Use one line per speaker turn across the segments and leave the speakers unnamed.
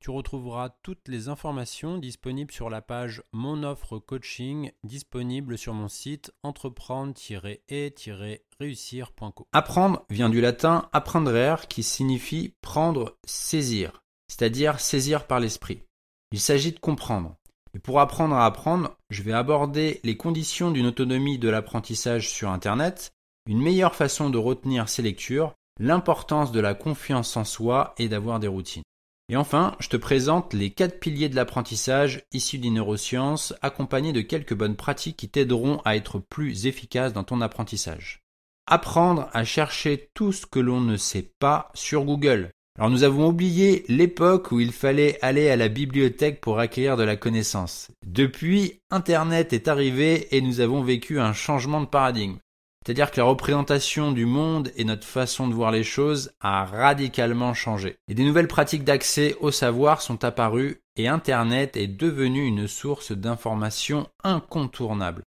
Tu retrouveras toutes les informations disponibles sur la page Mon offre coaching disponible sur mon site entreprendre-et-réussir.co. Apprendre vient du latin apprendre qui signifie prendre, saisir, c'est-à-dire saisir par l'esprit. Il s'agit de comprendre. Et pour apprendre à apprendre, je vais aborder les conditions d'une autonomie de l'apprentissage sur Internet, une meilleure façon de retenir ses lectures, l'importance de la confiance en soi et d'avoir des routines. Et enfin, je te présente les quatre piliers de l'apprentissage issus des neurosciences, accompagnés de quelques bonnes pratiques qui t'aideront à être plus efficace dans ton apprentissage. Apprendre à chercher tout ce que l'on ne sait pas sur Google. Alors nous avons oublié l'époque où il fallait aller à la bibliothèque pour acquérir de la connaissance. Depuis, Internet est arrivé et nous avons vécu un changement de paradigme. C'est-à-dire que la représentation du monde et notre façon de voir les choses a radicalement changé. Et des nouvelles pratiques d'accès au savoir sont apparues et Internet est devenu une source d'information incontournable.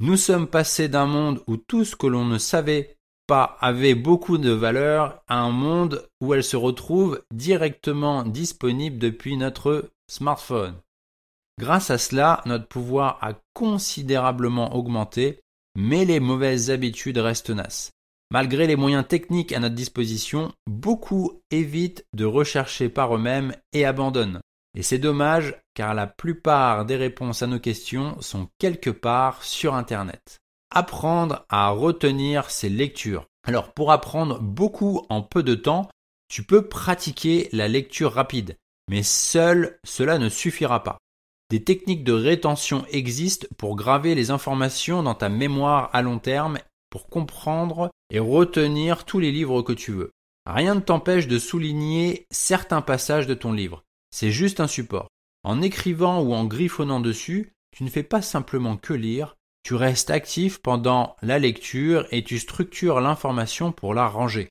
Nous sommes passés d'un monde où tout ce que l'on ne savait pas avait beaucoup de valeur à un monde où elle se retrouve directement disponible depuis notre smartphone. Grâce à cela, notre pouvoir a considérablement augmenté mais les mauvaises habitudes restent tenaces. Malgré les moyens techniques à notre disposition, beaucoup évitent de rechercher par eux-mêmes et abandonnent. Et c'est dommage car la plupart des réponses à nos questions sont quelque part sur Internet. Apprendre à retenir ses lectures. Alors pour apprendre beaucoup en peu de temps, tu peux pratiquer la lecture rapide, mais seul cela ne suffira pas. Des techniques de rétention existent pour graver les informations dans ta mémoire à long terme pour comprendre et retenir tous les livres que tu veux. Rien ne t'empêche de souligner certains passages de ton livre. C'est juste un support. En écrivant ou en griffonnant dessus, tu ne fais pas simplement que lire, tu restes actif pendant la lecture et tu structures l'information pour la ranger.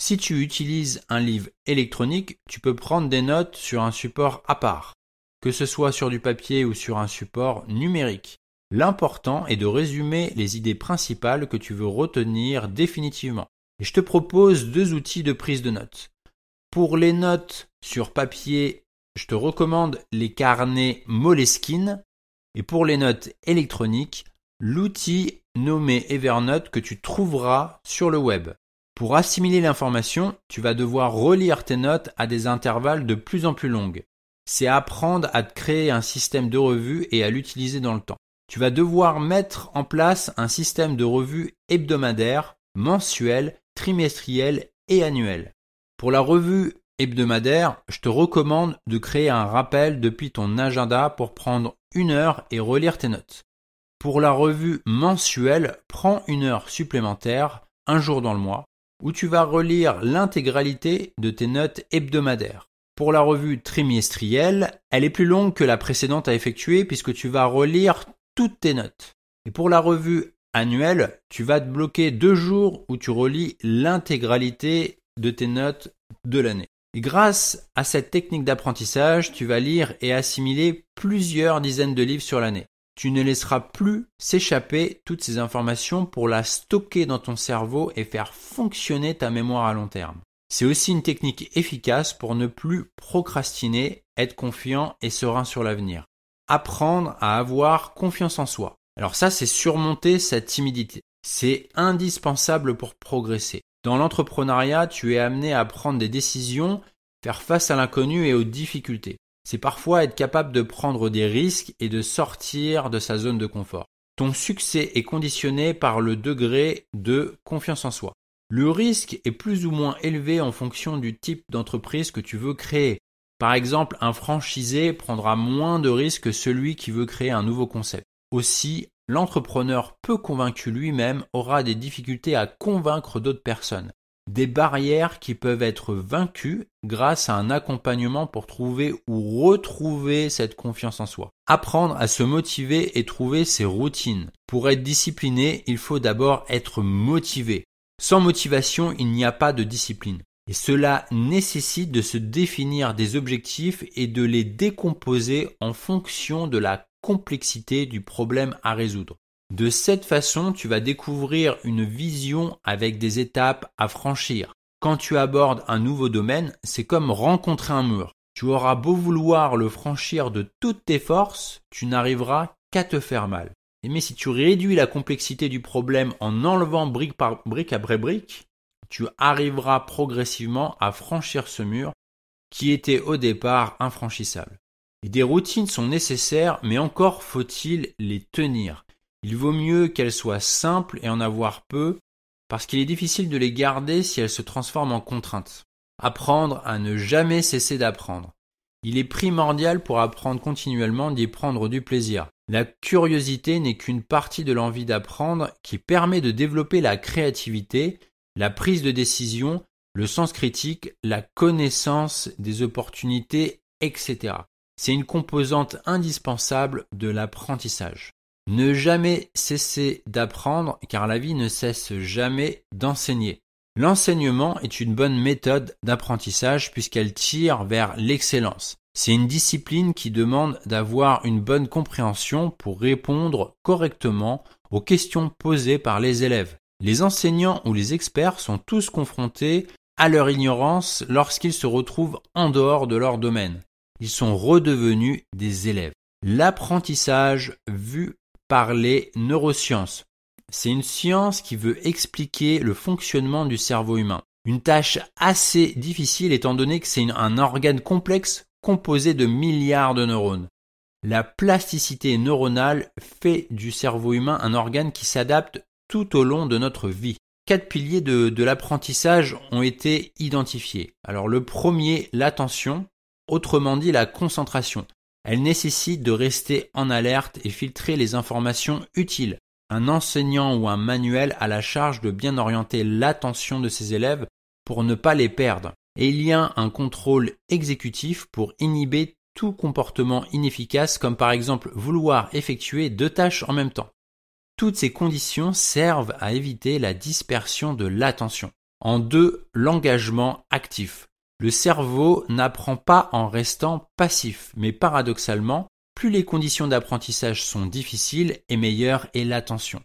Si tu utilises un livre électronique, tu peux prendre des notes sur un support à part que ce soit sur du papier ou sur un support numérique. L'important est de résumer les idées principales que tu veux retenir définitivement. Et je te propose deux outils de prise de notes. Pour les notes sur papier, je te recommande les carnets Moleskine. Et pour les notes électroniques, l'outil nommé Evernote que tu trouveras sur le web. Pour assimiler l'information, tu vas devoir relire tes notes à des intervalles de plus en plus longues c'est apprendre à créer un système de revue et à l'utiliser dans le temps. Tu vas devoir mettre en place un système de revue hebdomadaire, mensuel, trimestriel et annuel. Pour la revue hebdomadaire, je te recommande de créer un rappel depuis ton agenda pour prendre une heure et relire tes notes. Pour la revue mensuelle, prends une heure supplémentaire, un jour dans le mois, où tu vas relire l'intégralité de tes notes hebdomadaires. Pour la revue trimestrielle, elle est plus longue que la précédente à effectuer puisque tu vas relire toutes tes notes. Et pour la revue annuelle, tu vas te bloquer deux jours où tu relis l'intégralité de tes notes de l'année. Et grâce à cette technique d'apprentissage, tu vas lire et assimiler plusieurs dizaines de livres sur l'année. Tu ne laisseras plus s'échapper toutes ces informations pour la stocker dans ton cerveau et faire fonctionner ta mémoire à long terme. C'est aussi une technique efficace pour ne plus procrastiner, être confiant et serein sur l'avenir. Apprendre à avoir confiance en soi. Alors ça, c'est surmonter cette timidité. C'est indispensable pour progresser. Dans l'entrepreneuriat, tu es amené à prendre des décisions, faire face à l'inconnu et aux difficultés. C'est parfois être capable de prendre des risques et de sortir de sa zone de confort. Ton succès est conditionné par le degré de confiance en soi. Le risque est plus ou moins élevé en fonction du type d'entreprise que tu veux créer. Par exemple, un franchisé prendra moins de risques que celui qui veut créer un nouveau concept. Aussi, l'entrepreneur peu convaincu lui-même aura des difficultés à convaincre d'autres personnes. Des barrières qui peuvent être vaincues grâce à un accompagnement pour trouver ou retrouver cette confiance en soi. Apprendre à se motiver et trouver ses routines. Pour être discipliné, il faut d'abord être motivé. Sans motivation, il n'y a pas de discipline. Et cela nécessite de se définir des objectifs et de les décomposer en fonction de la complexité du problème à résoudre. De cette façon, tu vas découvrir une vision avec des étapes à franchir. Quand tu abordes un nouveau domaine, c'est comme rencontrer un mur. Tu auras beau vouloir le franchir de toutes tes forces, tu n'arriveras qu'à te faire mal. Mais si tu réduis la complexité du problème en enlevant brique par brique après brique, tu arriveras progressivement à franchir ce mur qui était au départ infranchissable. Et des routines sont nécessaires, mais encore faut-il les tenir. Il vaut mieux qu'elles soient simples et en avoir peu, parce qu'il est difficile de les garder si elles se transforment en contraintes. Apprendre à ne jamais cesser d'apprendre. Il est primordial pour apprendre continuellement d'y prendre du plaisir. La curiosité n'est qu'une partie de l'envie d'apprendre qui permet de développer la créativité, la prise de décision, le sens critique, la connaissance des opportunités, etc. C'est une composante indispensable de l'apprentissage. Ne jamais cesser d'apprendre car la vie ne cesse jamais d'enseigner. L'enseignement est une bonne méthode d'apprentissage puisqu'elle tire vers l'excellence. C'est une discipline qui demande d'avoir une bonne compréhension pour répondre correctement aux questions posées par les élèves. Les enseignants ou les experts sont tous confrontés à leur ignorance lorsqu'ils se retrouvent en dehors de leur domaine ils sont redevenus des élèves. L'apprentissage vu par les neurosciences. C'est une science qui veut expliquer le fonctionnement du cerveau humain. Une tâche assez difficile étant donné que c'est un organe complexe composé de milliards de neurones. La plasticité neuronale fait du cerveau humain un organe qui s'adapte tout au long de notre vie. Quatre piliers de, l'apprentissage ont été identifiés. Alors le premier, l'attention, autrement dit la concentration. Elle nécessite de rester en alerte et filtrer les informations utiles. Un enseignant ou un manuel a la charge de bien orienter l'attention de ses élèves pour ne pas les perdre. Et il y a un contrôle exécutif pour inhiber tout comportement inefficace comme par exemple vouloir effectuer deux tâches en même temps. Toutes ces conditions servent à éviter la dispersion de l'attention. En deux, l'engagement actif. Le cerveau n'apprend pas en restant passif, mais paradoxalement, plus les conditions d'apprentissage sont difficiles et meilleure est l'attention.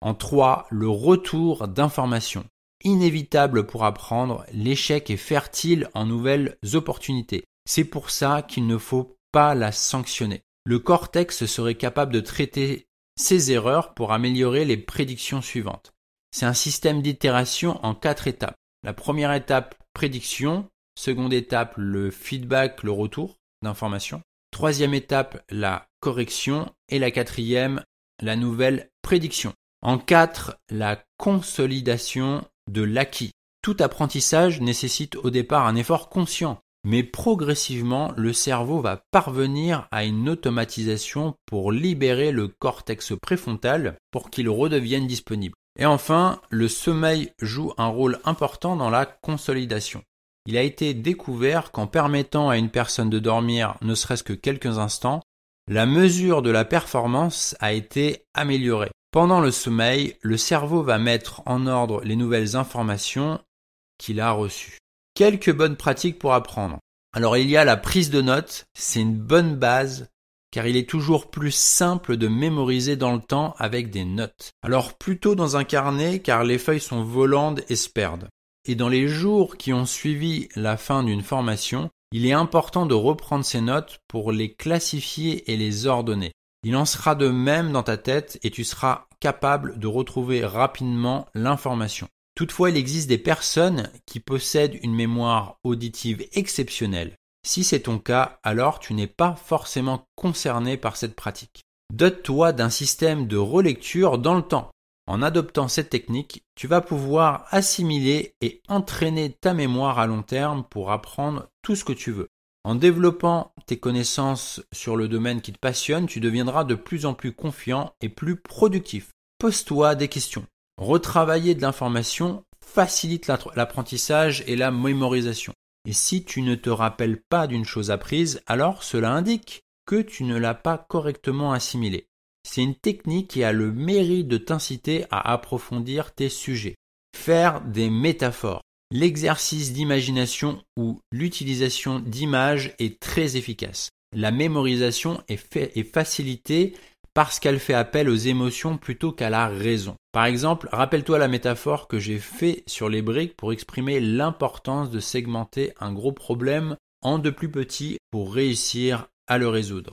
En 3, le retour d'informations. Inévitable pour apprendre, l'échec est fertile en nouvelles opportunités. C'est pour ça qu'il ne faut pas la sanctionner. Le cortex serait capable de traiter ces erreurs pour améliorer les prédictions suivantes. C'est un système d'itération en quatre étapes. La première étape, prédiction, Seconde étape, le feedback, le retour d'informations. Troisième étape, la correction. Et la quatrième, la nouvelle prédiction. En quatre, la consolidation de l'acquis. Tout apprentissage nécessite au départ un effort conscient, mais progressivement le cerveau va parvenir à une automatisation pour libérer le cortex préfrontal pour qu'il redevienne disponible. Et enfin, le sommeil joue un rôle important dans la consolidation. Il a été découvert qu'en permettant à une personne de dormir ne serait-ce que quelques instants, la mesure de la performance a été améliorée. Pendant le sommeil, le cerveau va mettre en ordre les nouvelles informations qu'il a reçues. Quelques bonnes pratiques pour apprendre. Alors il y a la prise de notes, c'est une bonne base car il est toujours plus simple de mémoriser dans le temps avec des notes. Alors plutôt dans un carnet car les feuilles sont volantes et se perdent et dans les jours qui ont suivi la fin d'une formation, il est important de reprendre ces notes pour les classifier et les ordonner. Il en sera de même dans ta tête et tu seras capable de retrouver rapidement l'information. Toutefois, il existe des personnes qui possèdent une mémoire auditive exceptionnelle. Si c'est ton cas, alors tu n'es pas forcément concerné par cette pratique. Dote-toi d'un système de relecture dans le temps. En adoptant cette technique, tu vas pouvoir assimiler et entraîner ta mémoire à long terme pour apprendre tout ce que tu veux. En développant tes connaissances sur le domaine qui te passionne, tu deviendras de plus en plus confiant et plus productif. Pose-toi des questions. Retravailler de l'information facilite l'apprentissage et la mémorisation. Et si tu ne te rappelles pas d'une chose apprise, alors cela indique que tu ne l'as pas correctement assimilée. C'est une technique qui a le mérite de t'inciter à approfondir tes sujets. Faire des métaphores. L'exercice d'imagination ou l'utilisation d'images est très efficace. La mémorisation est, facilitée parce qu'elle fait appel aux émotions plutôt qu'à la raison. Par exemple, rappelle-toi la métaphore que j'ai fait sur les briques pour exprimer l'importance de segmenter un gros problème en de plus petits pour réussir à le résoudre.